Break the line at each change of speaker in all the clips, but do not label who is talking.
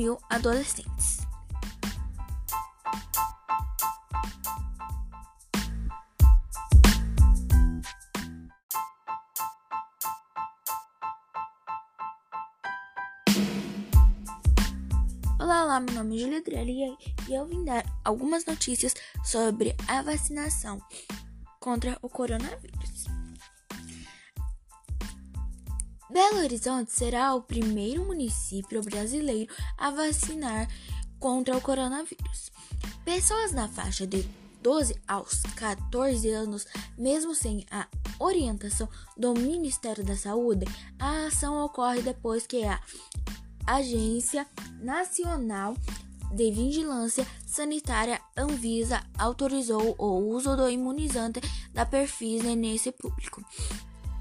mil adolescentes. Olá, olá, meu nome é Julia Adriele e eu vim dar algumas notícias sobre a vacinação contra o coronavírus. Belo Horizonte será o primeiro município brasileiro a vacinar contra o coronavírus. Pessoas na faixa de 12 aos 14 anos, mesmo sem a orientação do Ministério da Saúde, a ação ocorre depois que a Agência Nacional de Vigilância Sanitária Anvisa autorizou o uso do imunizante da Perfise nesse público.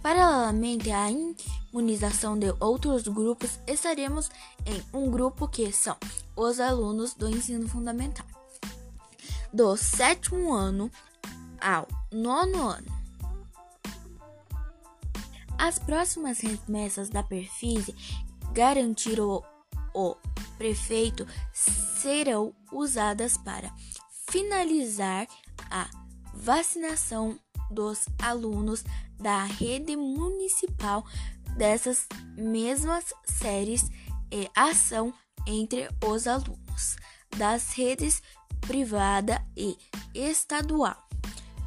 Paralelamente à imunização de outros grupos, estaremos em um grupo que são os alunos do ensino fundamental, do sétimo ano ao nono ano. As próximas remessas da Perfise garantir o, o prefeito serão usadas para finalizar a vacinação dos alunos da rede municipal dessas mesmas séries e ação entre os alunos das redes privada e estadual,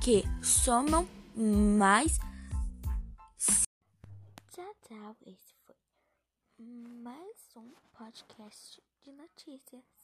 que somam mais. Tchau, tchau. Esse foi mais um podcast de notícias.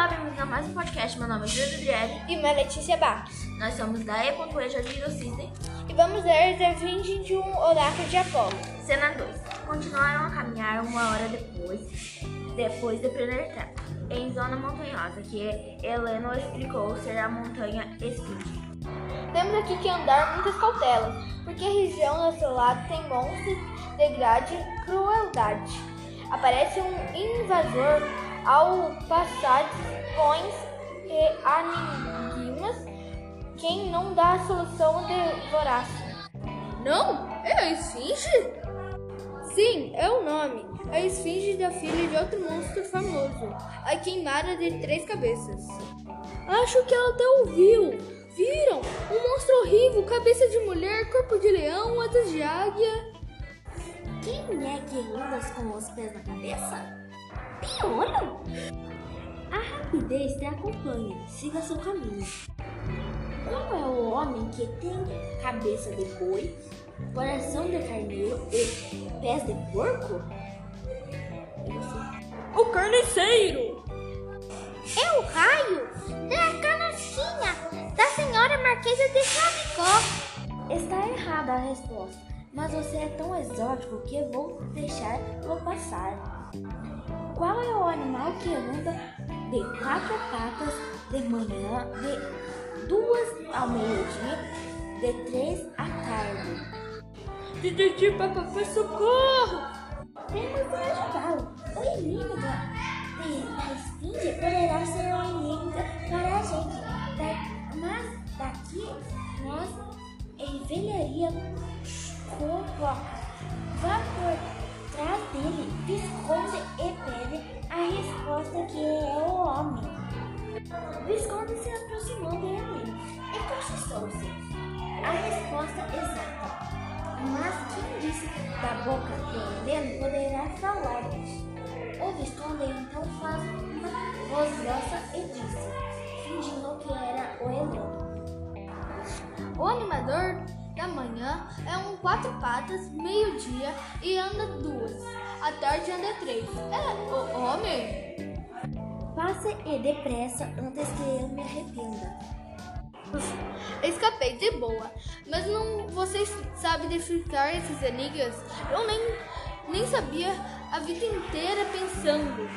Olá, bem-vindos a mais um podcast. Meu nome é Júlia Adriele
e uma Letícia Barros.
Nós somos da E.E. Jardim do Cisne.
E vamos ler The 20 de um Oráculo de Apolo.
Cena 2. Continuaram a caminhar uma hora depois, depois de penetrar em zona montanhosa, que Helena explicou ser a montanha Esfinge.
Temos aqui que andar muitas cautelas, porque a região do seu lado tem monstros de grande crueldade. Aparece um invasor ao passar pões e enigmas. Quem não dá a solução devorasse.
Não? É a esfinge?
Sim, é o nome. A esfinge da filha de outro monstro famoso, a queimada de três cabeças.
Acho que ela até ouviu. Viram? Um monstro horrível, cabeça de mulher, corpo de leão, asas de águia.
Quem é que anda com os pés na cabeça? Piolho? A rapidez te acompanha, siga seu caminho. Qual é o homem que tem cabeça de boi, coração de carneiro e pés de porco?
O carniceiro!
É o raio da canastinha da senhora Marquesa de Chapecó.
Está errada a resposta, mas você é tão exótico que vou deixar vou passar. Qual é o animal que anda de quatro patas de manhã, de duas ao meio-dia, de três à tarde?
Detetive Papapá, socorro!
Temos que ajudá-lo. O inimigo da, da esfinge poderá ser um inimigo para a gente, da, mas daqui nós envelharia com foca. Cochichou-se. A resposta exata. Mas quem disse da boca do Heleno poderá falar? O Visconde então faz uma voz grossa e disse, fingindo que era o Heleno.
O animador da manhã é um quatro patas, meio-dia e anda duas. À tarde anda três. É o homem.
Passe e depressa antes que eu me arrependa.
Escapei de boa, mas não vocês sabem decifrar esses enigmas? Eu nem, nem sabia a vida inteira pensando.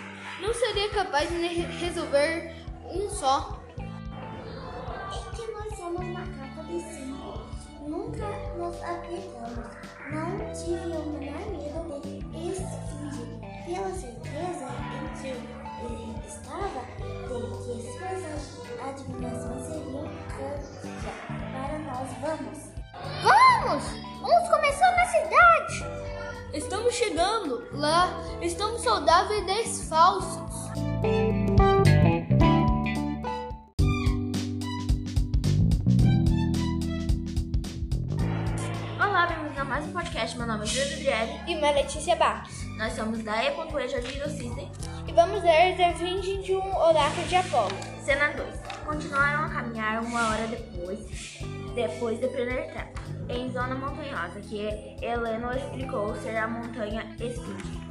Não seria capaz de resolver um só.
É que nós somos macaco de cinco. Nunca nos apertamos.
Lá. Estamos saudáveis e desfalsos.
Olá, bem-vindos a mais um podcast. Meu nome é Júlia Adriele
E uma Letícia Bach.
Nós somos da E.E Jardim do System.
E vamos ler de um oráculo de Apolo.
Cena 2. Continuaram a caminhar uma hora depois, depois de penetrar em zona montanhosa, que Helena explicou ser a montanha Esfinge.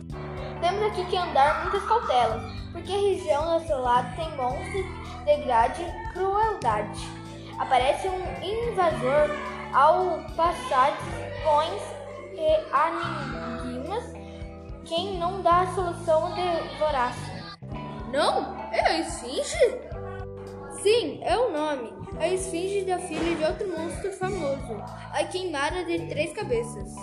Temos aqui que andar muitas cautelas, porque a região ao seu lado tem monstros, degrade e crueldade. Aparece um invasor ao passar pões e enigmas. Quem não dá a solução devorasse.
Não? É a Esfinge? Sim, é o nome. A Esfinge da filha de outro monstro famoso, a queimada de três cabeças.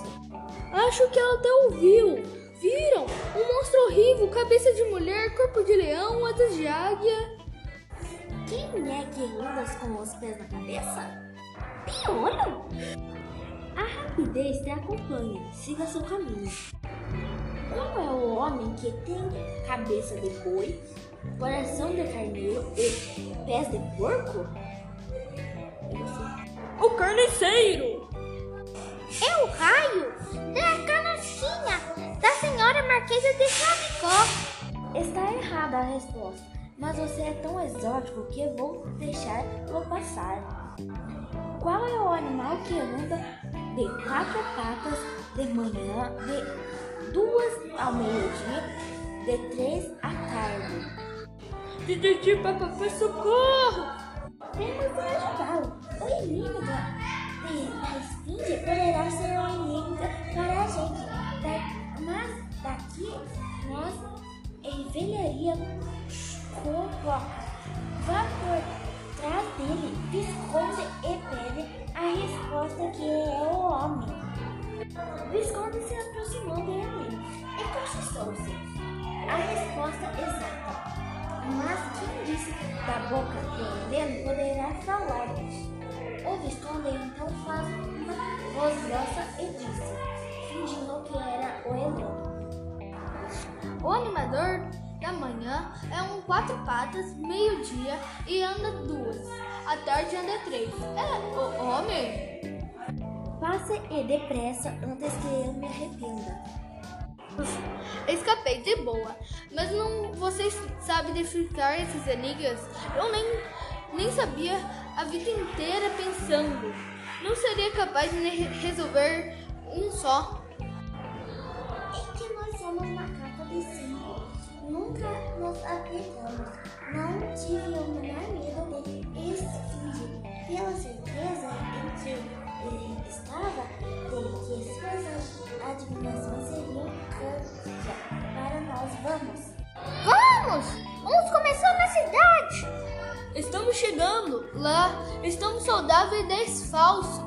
Acho que ela até ouviu. Viram? Um monstro horrível, cabeça de mulher, corpo de leão, asas de águia.
Quem é que anda com os pés na cabeça? Tem olho? A rapidez te acompanha, siga seu caminho. Qual é o homem que tem cabeça de boi, coração de carneiro e pés de porco?
Carniceiro!
É o raio da carochinha da senhora Marquesa de Chapecó.
Está errada a resposta, mas você é tão exótico que vou deixar lo passar. Qual é o animal que anda de quatro patas de manhã, de duas ao meio-dia, de três à tarde?
Detetive Papapá, socorro!
Temos de ajudá-lo. Inimigo da, de- da poderá ser um inimigo para a gente, Da- mas daqui nós envelharia com roca. Vá por trás dele, Visconde e pede a resposta que é o homem. Visconde se aproximou dele e cochichou-se. A resposta exata. Mas quem disse da boca do poderá falar?
O animador da manhã é um quatro patas, meio-dia e anda duas. À tarde anda três. É o homem.
Passe e depressa antes que eu me arrependa.
Escapei de boa, mas não vocês sabem decifrar esses enigmas? Eu nem, nem sabia a vida inteira pensando. Não seria capaz de re- resolver um só.
É que nós somos macaco de cinco. Nunca nos apertamos. Não tive o menor medo de esfinge. Pela certeza em que ele estava de que suas adivinações seriam canja para nós. Vamos.
Vamos! Vamos começar na cidade.
Estamos chegando lá, estamos saudáveis e desfalsos.